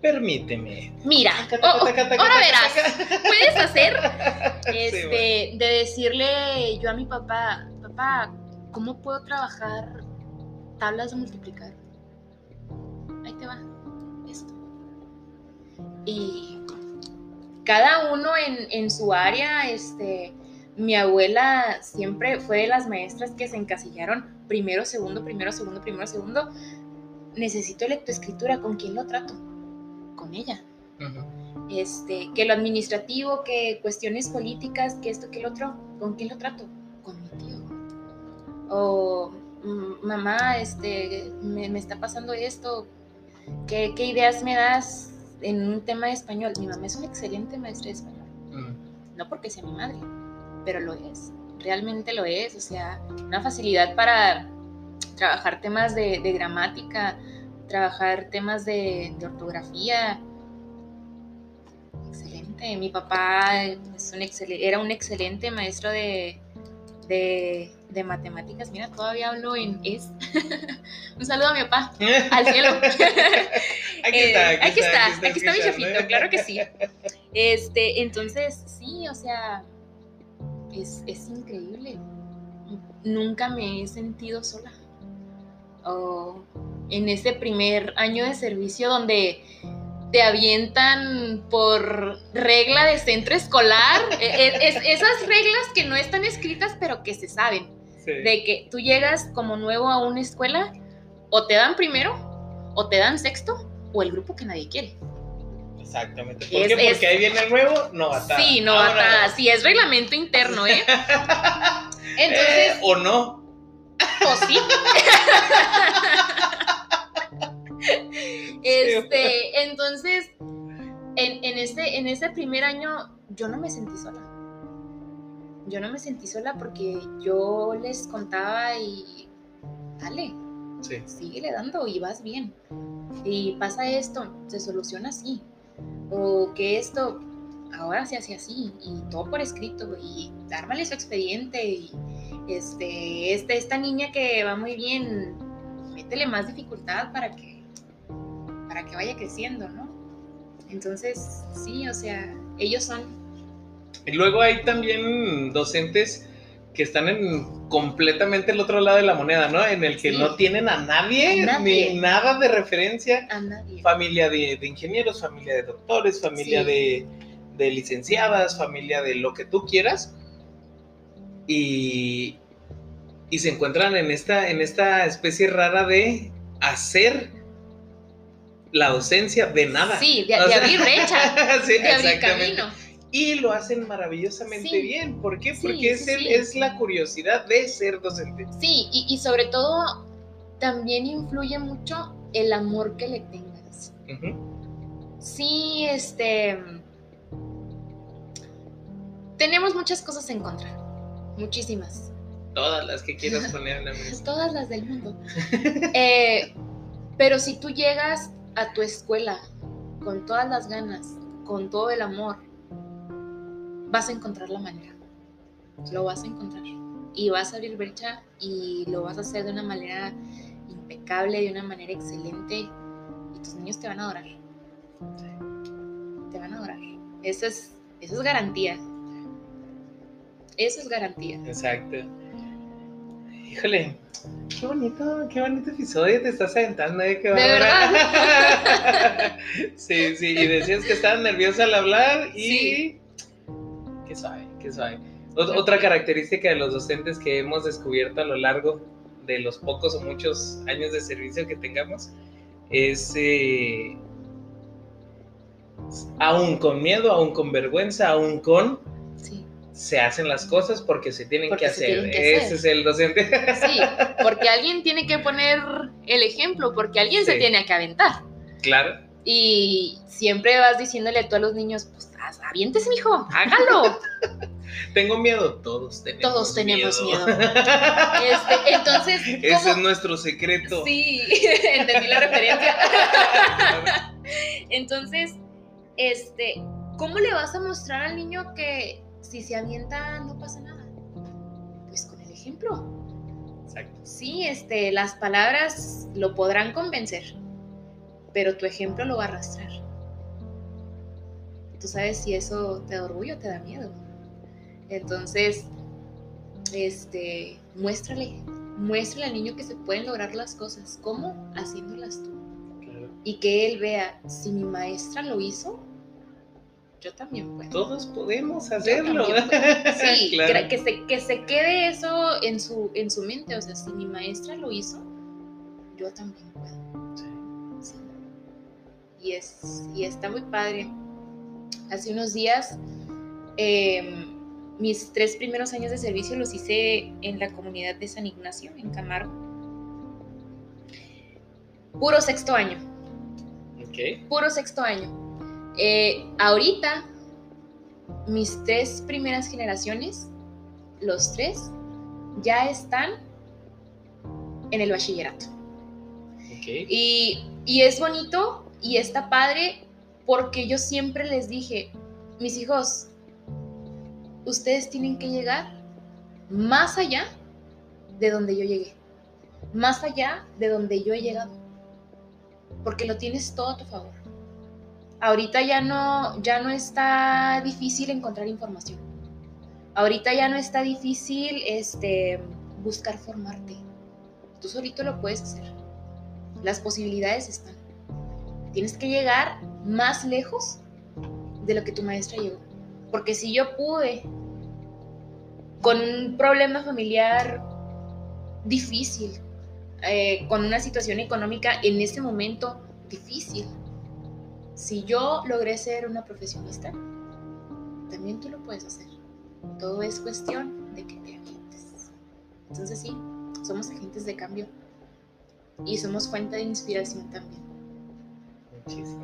Permíteme. Mira, ahora verás, puedes hacer este, de decirle yo a mi papá, papá, ¿cómo puedo trabajar tablas de multiplicar? Ahí te va, esto. Y cada uno en, su área, este, mi abuela siempre fue de las maestras que se encasillaron primero, segundo, primero, segundo, primero, segundo. Necesito lectoescritura, ¿con quién lo trato? Con ella. Este, que lo administrativo, que cuestiones políticas, que esto, que el otro, ¿con quién lo trato? Con mi tío. O mm, mamá, este, me, está pasando esto, ¿Qué, ¿qué, ideas me das en un tema de español. Mi mamá es una excelente maestra de español. Mm. No porque sea mi madre, pero lo es. Realmente lo es. O sea, una facilidad para trabajar temas de, gramática, trabajar temas de, ortografía. Excelente. Mi papá es un era un excelente maestro de, de, matemáticas. Mira, todavía hablo en es. Un saludo a mi papá, al cielo. aquí, está, eh, aquí, está, aquí está, mi jefito, claro que sí. Este, entonces, sí, o sea, es, es increíble. Nunca me he sentido sola. O en ese primer año de servicio donde te avientan por regla de centro escolar, e, e, esas reglas que no están escritas pero que se saben, de que tú llegas como nuevo a una escuela, o te dan primero, o te dan sexto, o el grupo que nadie quiere. Exactamente. ¿Por qué? Porque ahí viene el nuevo novatada. Sí, novatada. Sí, es reglamento interno, ¿eh? Entonces. Eh, o no. O sí. este, entonces, en, en, ese, en ese primer año, yo no me sentí sola. Yo no me sentí sola porque yo les contaba y. Dale. Sí. Síguele dando y vas bien. Y pasa esto, se soluciona así o que esto ahora se hace así y todo por escrito y ármale su expediente y este, este, esta niña que va muy bien, métele más dificultad para que, para que vaya creciendo, ¿no? Entonces, sí, o sea, ellos son... Y luego hay también docentes que están en completamente el otro lado de la moneda, ¿no? En el que no tienen a nadie, ni nada de referencia. A nadie. Familia de, ingenieros, familia de doctores, familia de, licenciadas, familia de lo que tú quieras. Y, y se encuentran en esta, en esta especie rara de hacer la docencia de nada. Sí, de, abrir brecha, sí, de abrir camino y lo hacen maravillosamente bien. ¿Por qué? Porque es, es, la curiosidad de ser docente. Sí, y, sobre todo también influye mucho el amor que le tengas. Sí, este... Tenemos muchas cosas en contra, muchísimas. Todas las que quieras poner en la mesa. Todas las del mundo. Eh, pero si tú llegas a tu escuela con todas las ganas, con todo el amor, vas a encontrar la manera. Lo vas a encontrar. Y vas a abrir brecha y lo vas a hacer de una manera impecable, de una manera excelente. Y tus niños te van a adorar. Te van a adorar. Eso es, eso es garantía. Eso es garantía. Exacto. Híjole, qué bonito, qué bonito episodio te estás aventando, ¿eh? ¿De verdad? sí, sí, y decías que estabas nerviosa al hablar y qué sabe, qué sabe. Otra característica de los docentes que hemos descubierto a lo largo de los pocos o muchos años de servicio que tengamos es, eh, aún con miedo, aún con vergüenza, aún con... Se hacen las cosas porque se tienen, que, hacer. Ese es el docente. Sí, porque alguien tiene que poner el ejemplo, porque alguien se tiene que aventar. Claro. Y siempre vas diciéndole a todos los niños, pues aviéntese, mijo, hágalo. Tengo miedo, todos tenemos Todos tenemos miedo. Este, entonces. Ese es nuestro secreto. Sí, entendí la referencia. entonces, este, ¿cómo le vas a mostrar al niño que si se avienta no pasa nada? Pues con el ejemplo. Exacto. Sí, este, las palabras lo podrán convencer, pero tu ejemplo lo va a arrastrar tú sabes si eso te da orgullo o te da miedo. Entonces, este, muéstrale, muéstrale al niño que se pueden lograr las cosas. ¿Cómo? Haciéndolas tú. Y que él vea, si mi maestra lo hizo, yo también puedo. Todos podemos hacerlo. Sí, que, se, que se quede eso en su, en su mente. O sea, si mi maestra lo hizo, yo también puedo. Sí. Y, es, y está muy padre hace unos días. Em, mis tres primeros años de servicio los hice en la comunidad de San Ignacio, en Camargo. Puro sexto año. Puro sexto año. Eh, ahorita, mis tres primeras generaciones, los tres, ya están en el bachillerato. Y, y es bonito y está padre porque yo siempre les dije, mis hijos, ustedes tienen que llegar más allá de donde yo llegué, más allá de donde yo he llegado, porque lo tienes todo a tu favor. Ahorita ya no, ya no está difícil encontrar información. Ahorita ya no está difícil este, buscar formarte. Tú solito lo puedes hacer. Las posibilidades están. tienes que llegar más lejos de lo que tu maestra llegó. Porque si yo pude con un problema familiar difícil, eh, con una situación económica en ese momento difícil, si yo logré ser una profesionista, también tú lo puedes hacer. Todo es cuestión de que te avientes. Entonces sí, somos agentes de cambio y somos fuente de inspiración también. Muchísimo.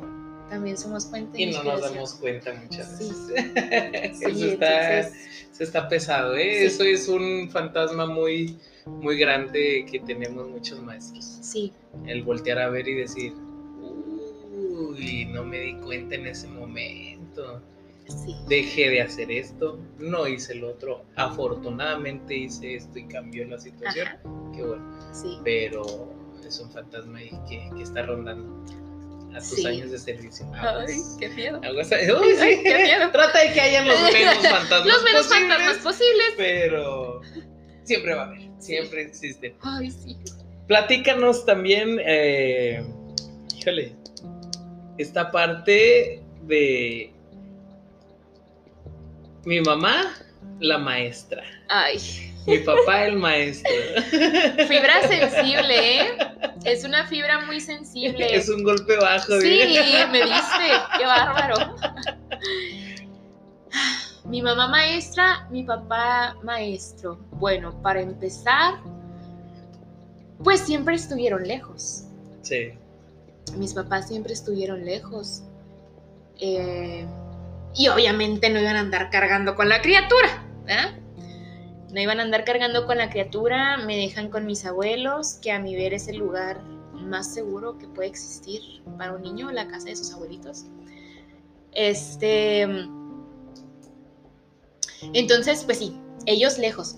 También somos fuente de Y no inspiración. nos damos cuenta muchas Sí. veces. Sí, eso, está, entonces- eso está pesado, ¿eh? Sí. Eso es un fantasma muy, muy grande que tenemos muchos maestros. Sí, El voltear a ver y decir, uy, no me di cuenta en ese momento. sí. Dejé de hacer esto, no hice el otro. Afortunadamente hice esto y cambió la situación. Ajá, Qué bueno. sí. Pero es un fantasma ahí que, que está rondando a tus Sí. años de servicio. Ay, Aguas. qué miedo. Aguas. Uy, sí. Ay, qué miedo. Trata de que hayan los menos fantasmas. Los menos posibles, fantasmas posibles. Pero siempre va a haber, siempre existen. Ay, sí. Platícanos también, eh, híjole, esta parte de mi mamá, la maestra, Ay, mi papá, el maestro. fibra sensible, ¿eh? Es una fibra muy sensible. Es un golpe bajo. Sí, me diste, qué bárbaro. Mi mamá maestra, mi papá maestro. Bueno, para empezar, pues siempre estuvieron lejos. Sí, Mis papás siempre estuvieron lejos. Eh, y obviamente no iban a andar cargando con la criatura, ¿verdad? No iban a andar cargando con la criatura, me dejan con mis abuelos, que a mi ver es el lugar más seguro que puede existir para un niño, la casa de sus abuelitos. Este. Entonces, pues sí, ellos lejos.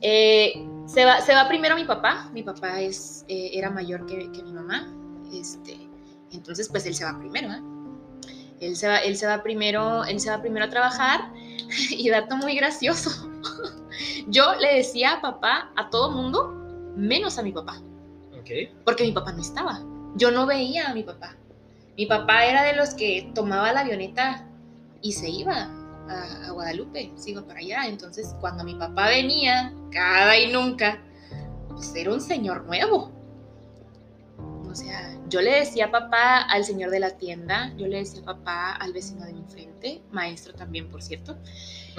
Eh, se, va, se va primero mi papá. Mi papá es, eh, era mayor que, que mi mamá. Este, entonces, pues él se va primero, ¿eh? Él se va, él se va primero, él se va primero a trabajar y dato muy gracioso. Yo le decía a papá a todo mundo, menos a mi papá, ok. porque mi papá no estaba. Yo no veía a mi papá. Mi papá era de los que tomaba la avioneta y se iba a, a Guadalupe, se iba para allá. Entonces, cuando mi papá venía, cada y nunca, pues era un señor nuevo. O sea, yo le decía papá al señor de la tienda, yo le decía papá al vecino de mi frente, maestro también, por cierto.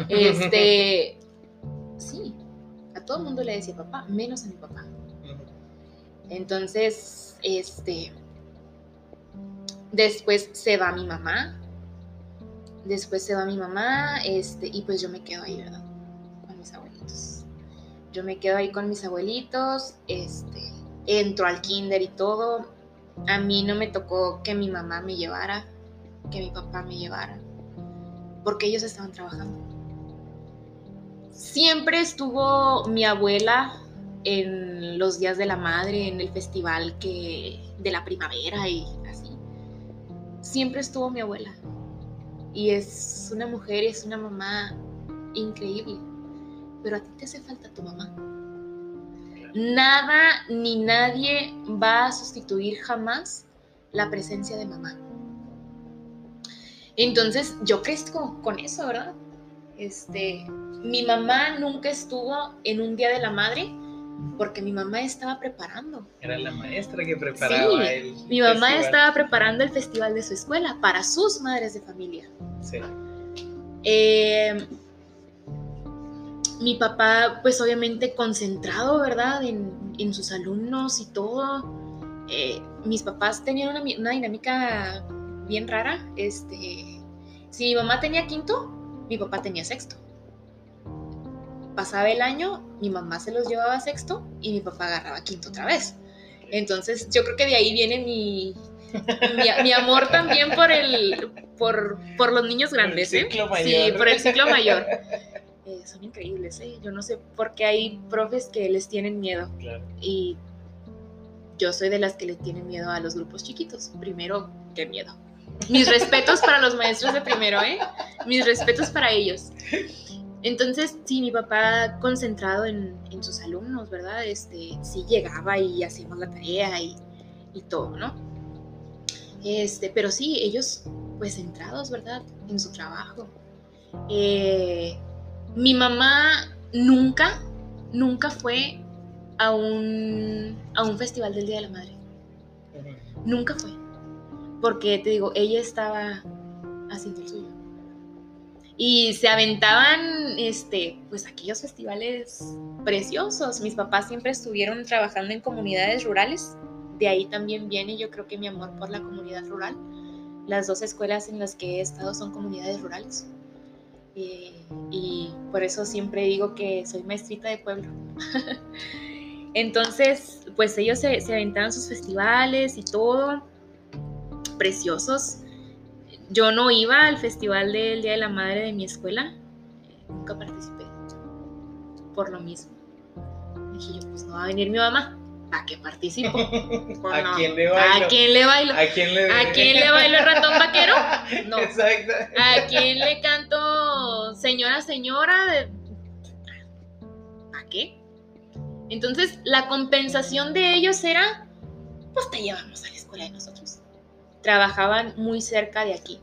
Este, sí, a todo el mundo le decía papá, menos a mi papá. Entonces, este, después se va mi mamá, después se va mi mamá, este, y pues yo me quedo ahí, ¿verdad? Con mis abuelitos. Yo me quedo ahí con mis abuelitos, este, entro al kinder y todo. A mí no me tocó que mi mamá me llevara, que mi papá me llevara, porque ellos estaban trabajando. Siempre estuvo mi abuela en los días de la madre, en el festival que de la primavera y así. Siempre estuvo mi abuela. Y es una mujer, es una mamá increíble. Pero a ti te hace falta tu mamá. Nada ni nadie va a sustituir jamás la presencia de mamá. Entonces yo crezco con eso, ¿verdad? Este, mi mamá nunca estuvo en un día de la madre porque mi mamá estaba preparando. Era la maestra que preparaba Sí, el. Mi mamá festival. estaba preparando el festival de su escuela para sus madres de familia. Sí. Eh, mi papá, pues obviamente concentrado, ¿verdad? En, en sus alumnos y todo. Eh, mis papás tenían una, una dinámica bien rara. Este, si mi mamá tenía quinto, mi papá tenía sexto. Pasaba el año, mi mamá se los llevaba a sexto y mi papá agarraba quinto otra vez. Entonces, yo creo que de ahí viene mi, mi, mi amor también por el por, por los niños grandes, el ¿eh? ciclo Sí, mayor. por el ciclo mayor. Eh, son increíbles, ¿eh? Yo no sé por qué hay profes que les tienen miedo Claro. y yo soy de las que le tienen miedo a los grupos chiquitos. Primero, qué miedo. Mis respetos para los maestros de primero, ¿eh? Mis respetos para ellos. Entonces, sí, mi papá concentrado en, en sus alumnos, ¿verdad? Este, sí llegaba y hacíamos la tarea y, y todo, ¿no? Este, pero sí, ellos pues centrados, ¿verdad? En su trabajo. Eh, mi mamá nunca, nunca fue a un, a un festival del Día de la Madre. Nunca fue. Porque te digo, ella estaba haciendo el suyo. Y se aventaban, este, pues aquellos festivales preciosos. Mis papás siempre estuvieron trabajando en comunidades rurales. De ahí también viene, yo creo que mi amor por la comunidad rural. Las dos escuelas en las que he estado son comunidades rurales. Y por eso siempre digo que soy maestrita de pueblo. Entonces, pues ellos se, se aventaban sus festivales y todo, preciosos. Yo no iba al festival del Día de la Madre de mi escuela, nunca participé, por lo mismo. Dije yo, pues no va a venir mi mamá, ¿a qué participo? ¿A quién le bailo? ¿A quién le bailo? ¿A quién le, ¿A quién le bailo el ratón vaquero? No. Exacto. ¿A quién le canto señora, señora? ¿A qué? Entonces, la compensación de ellos era, pues te llevamos a la escuela de nosotros. Trabajaban muy cerca de aquí,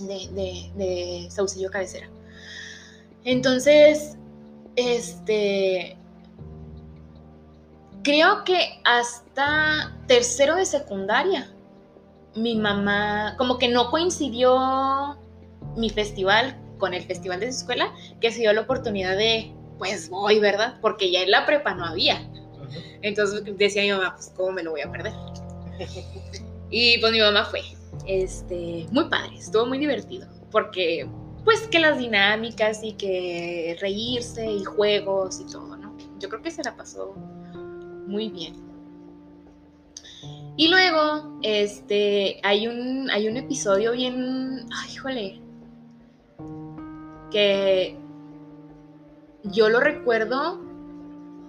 de, de, de Cabecera. Entonces, este, creo que hasta tercero de secundaria, mi mamá, como que no coincidió mi festival con el festival de su escuela, que se dio la oportunidad de, pues voy, ¿verdad? Porque ya en la prepa no había. Entonces decía mi mamá, pues ¿cómo me lo voy a perder? Y pues mi mamá fue, este, muy padre, estuvo muy divertido, porque pues que las dinámicas y que reírse y juegos y todo, ¿no? Yo creo que se la pasó muy bien. Y luego, este, hay un, hay un episodio bien, ay, híjole, que yo lo recuerdo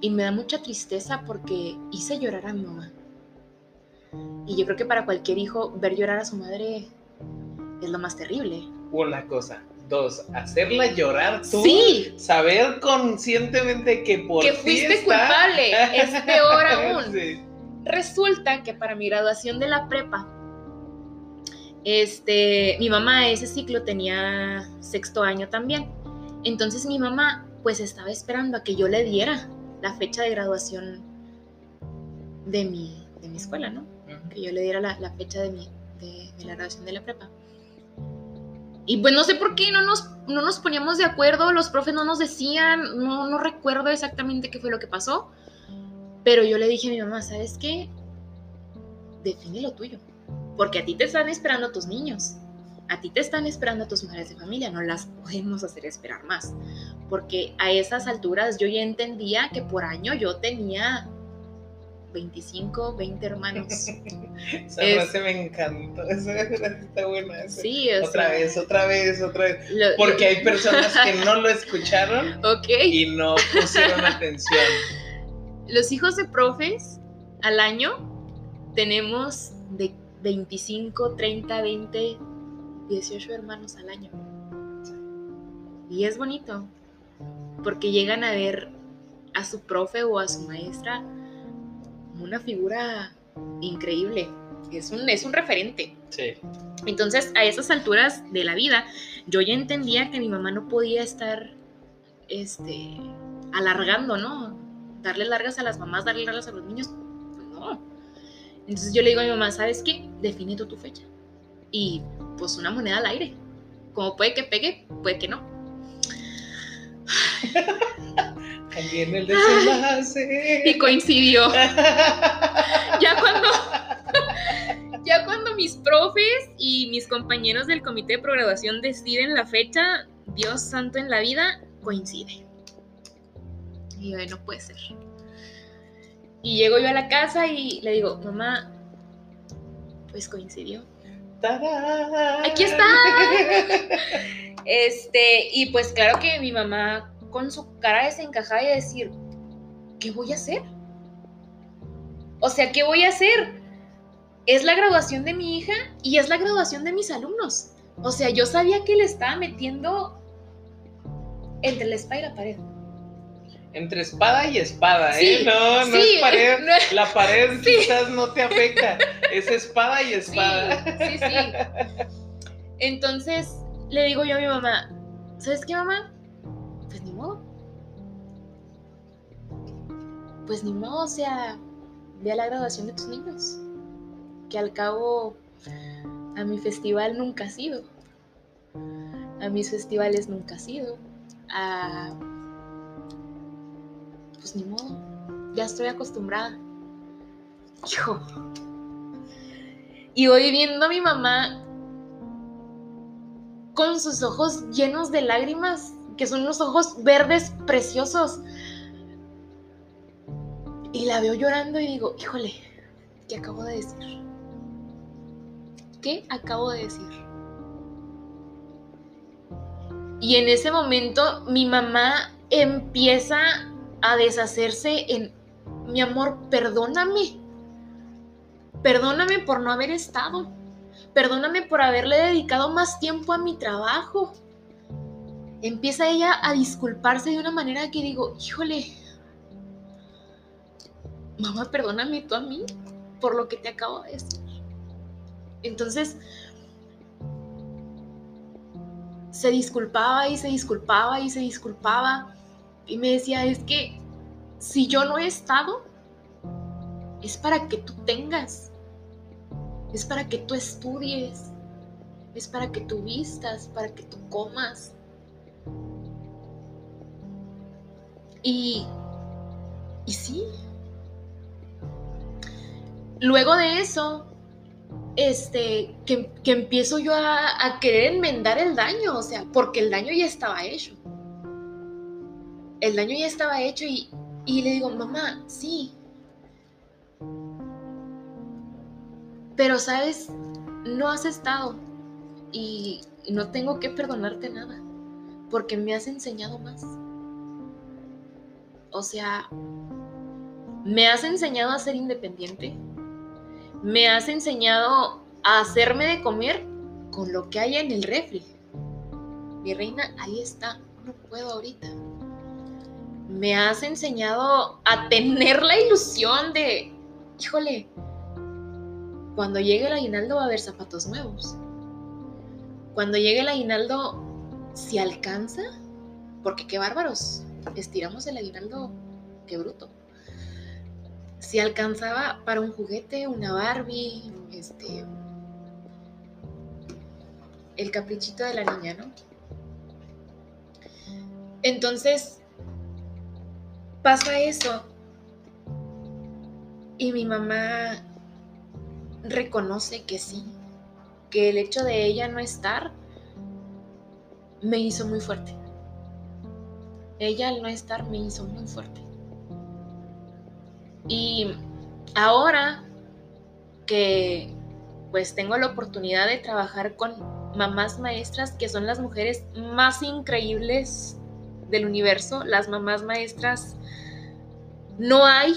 y me da mucha tristeza porque hice llorar a mi mamá. Y yo creo que para cualquier hijo ver llorar a su madre es lo más terrible. Una cosa. Dos, hacerla llorar tú. Sí. Saber conscientemente que por que fuiste culpable. Es peor aún. Sí. Resulta que para mi graduación de la prepa, este, mi mamá ese ciclo tenía sexto año también. Entonces mi mamá pues estaba esperando a que yo le diera la fecha de graduación de mi, de mi escuela, ¿no? Que yo le diera la, la fecha de, mi, de, de la graduación de la prepa. Y pues no sé por qué no nos, no nos poníamos de acuerdo, los profes no nos decían, no, no recuerdo exactamente qué fue lo que pasó, pero yo le dije a mi mamá, ¿sabes qué? Define lo tuyo, porque a ti te están esperando tus niños, a ti te están esperando tus madres de familia, no las podemos hacer esperar más, porque a esas alturas yo ya entendía que por año yo tenía 25, 20 hermanos. Esa Es- frase me encantó. Esa frase está buena. esa. Sí, Otra sea, vez, otra vez, otra vez. lo- Porque hay personas que no lo escucharon Ok. y no pusieron atención. Los hijos de profes al año tenemos de 25, 30, 20, 18 hermanos al año. Y es bonito, porque llegan a ver a su profe o a su maestra como una figura increíble. Es un, es un referente. Sí. Entonces, a esas alturas de la vida, yo ya entendía que mi mamá no podía estar este, alargando, ¿no? Darle largas a las mamás, darle largas a los niños. Entonces yo le digo a mi mamá, ¿sabes qué? Define tú tu fecha. Y pues una moneda al aire. Como puede que pegue, puede que no. En el desenlace. Y coincidió. Ya cuando, ya cuando mis profes y mis compañeros del comité de programación deciden la fecha, Dios santo en la vida, coincide. Y yo, "Ay, no puede ser. Y llego yo a la casa y le digo, mamá, pues coincidió. ¡Tarán! Aquí está. Este, y pues claro que mi mamá con su cara desencajada y decir, ¿qué voy a hacer? O sea, ¿qué voy a hacer? Es la graduación de mi hija y es la graduación de mis alumnos. O sea, yo sabía que le estaba metiendo entre la espalda y la pared. Entre espada y espada, ¿eh? No, no es pared. La pared quizás no te afecta. Es espada y espada. Sí, sí, Entonces le digo yo a mi mamá, ¿sabes qué, mamá? Pues ni modo. Pues ni modo, o sea, ve a la graduación de tus niños. Que al cabo a mi festival nunca ha sido. A mis festivales nunca ha sido. A pues ni modo, ya estoy acostumbrada. Hijo. Y voy viendo a mi mamá con sus ojos llenos de lágrimas, que son unos ojos verdes preciosos. Y la veo llorando y digo, híjole, ¿qué acabo de decir? ¿Qué acabo de decir? Y en ese momento mi mamá empieza a deshacerse en, mi amor, perdóname. Perdóname por no haber estado. Perdóname por haberle dedicado más tiempo a mi trabajo. Empieza ella a disculparse de una manera que digo, híjole, mamá, perdóname tú a mí por lo que te acabo de decir. Entonces, se disculpaba y se disculpaba y se disculpaba. Y me decía, es que si yo no he estado, es para que tú tengas, es para que tú estudies, es para que tú vistas, para que tú comas. Y, y sí. Luego de eso, este, que, empiezo yo a, a, querer enmendar el daño, o sea, porque el daño ya estaba hecho el daño ya estaba hecho y, le digo, mamá, sí. Pero, ¿sabes? No has estado y, no tengo que perdonarte nada porque me has enseñado más. O sea, me has enseñado a ser independiente. Me has enseñado a hacerme de comer con lo que hay en el refri. Mi reina, ahí está. No puedo ahorita me has enseñado a tener la ilusión de, híjole, cuando llegue el aguinaldo va a haber zapatos nuevos. Cuando llegue el aguinaldo, si alcanza, porque qué bárbaros, estiramos el aguinaldo, qué bruto. Si alcanzaba para un juguete, una Barbie, este, el caprichito de la niña, ¿no? Entonces, pasa eso y mi mamá reconoce que sí, que el hecho de ella no estar me hizo muy fuerte. Ella al no estar me hizo muy fuerte. Y ahora que pues tengo la oportunidad de trabajar con mamás maestras que son las mujeres más increíbles del universo, las mamás maestras no hay,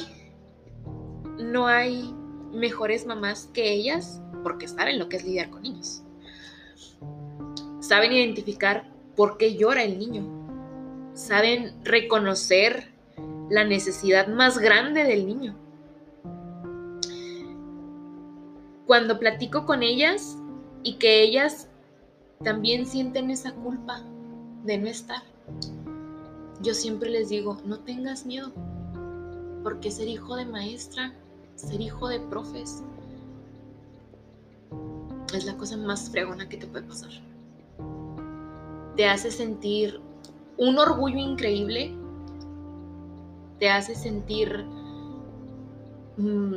no hay mejores mamás que ellas porque saben lo que es lidiar con niños. Saben identificar por qué llora el niño. Saben reconocer la necesidad más grande del niño. Cuando platico con ellas y que ellas también sienten esa culpa de no estar, yo siempre les digo, no tengas miedo, porque ser hijo de maestra, ser hijo de profes, es la cosa más fregona que te puede pasar. Te hace sentir un orgullo increíble, te hace sentir, mm,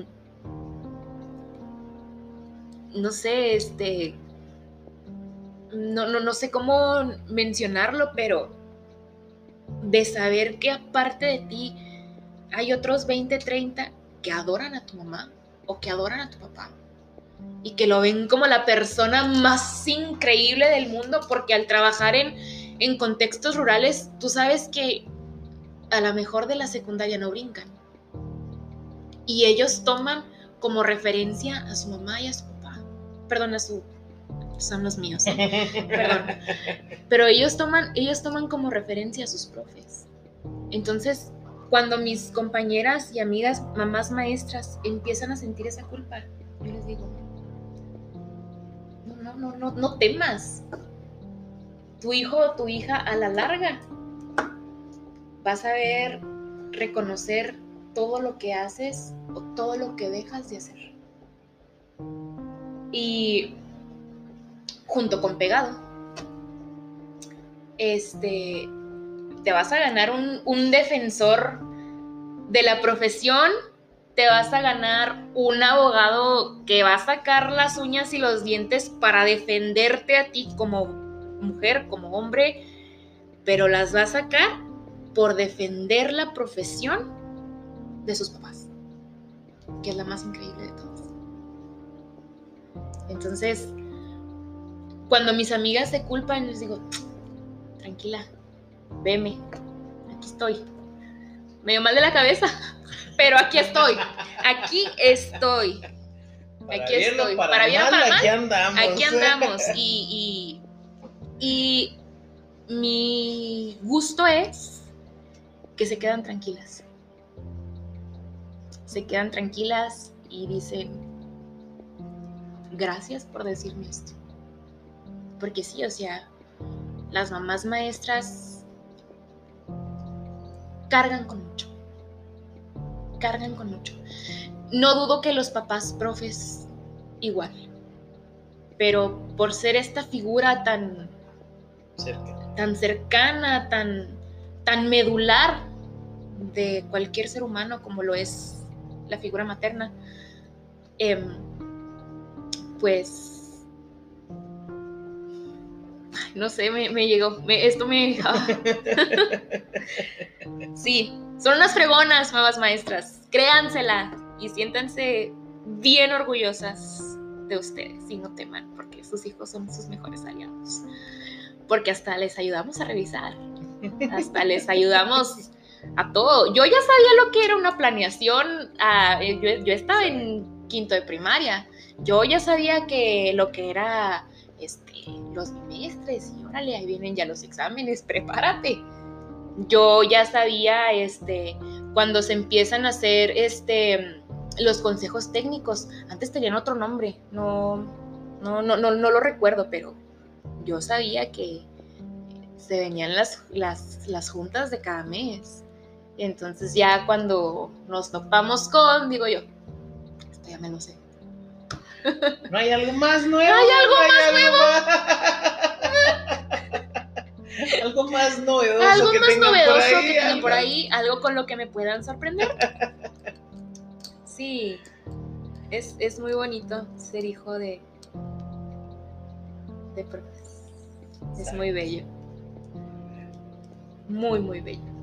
no sé, este, no, no, no sé cómo mencionarlo, pero de saber que aparte de ti hay otros 20, 30 que adoran a tu mamá o que adoran a tu papá y que lo ven como la persona más increíble del mundo porque al trabajar en, en contextos rurales tú sabes que a lo mejor de la secundaria no brincan. Y ellos toman como referencia a su mamá y a su papá, perdón, a su son los míos, perdón. Pero ellos toman, ellos toman como referencia a sus profes. Entonces, cuando mis compañeras y amigas, mamás maestras, empiezan a sentir esa culpa, yo les digo, no, no, no, no, no temas. Tu hijo o tu hija a la larga vas a ver, reconocer todo lo que haces o todo lo que dejas de hacer. Y junto con pegado, este, te vas a ganar un, defensor de la profesión, te vas a ganar un abogado que va a sacar las uñas y los dientes para defenderte a ti como mujer, como hombre, pero las va a sacar por defender la profesión de sus papás, que es la más increíble de todas. Entonces, cuando mis amigas se culpan, les digo, tranquila, veme, aquí estoy. Medio mal de la cabeza, pero aquí estoy, aquí estoy. aquí estoy. Para, bien o para mal, aquí andamos. Aquí andamos. Y, y, y mi gusto es que se quedan tranquilas. Se quedan tranquilas y dicen, gracias por decirme esto. Porque sí, o sea, las mamás maestras cargan con mucho. Cargan con mucho. No dudo que los papás profes igual. Pero por ser esta figura tan tan cercana, tan tan medular de cualquier ser humano como lo es la figura materna, em, pues no sé, me, llegó, esto me... Ah. sí, son unas fregonas, nuevas maestras, créansela y siéntanse bien orgullosas de ustedes y no teman, porque sus hijos son sus mejores aliados. Porque hasta les ayudamos a revisar, hasta les ayudamos a todo. Yo ya sabía lo que era una planeación, yo, yo estaba en quinto de primaria, yo ya sabía que lo que era este, los bimestres y órale, ahí vienen ya los exámenes, prepárate. Yo ya sabía, este, cuando se empiezan a hacer, este, los consejos técnicos, antes tenían otro nombre, no, no, no, no, no lo recuerdo, pero yo sabía que se venían las, las, las juntas de cada mes. Entonces ya cuando nos topamos con, digo yo, ya me lo sé. ¿No hay algo más nuevo? ¿No hay algo más nuevo? algo más novedoso. Algo más novedoso que tengan por ahí, algo con lo que me puedan sorprender. Sí, es, es muy bonito ser hijo de, de profes. Es muy bello. Muy, muy bello.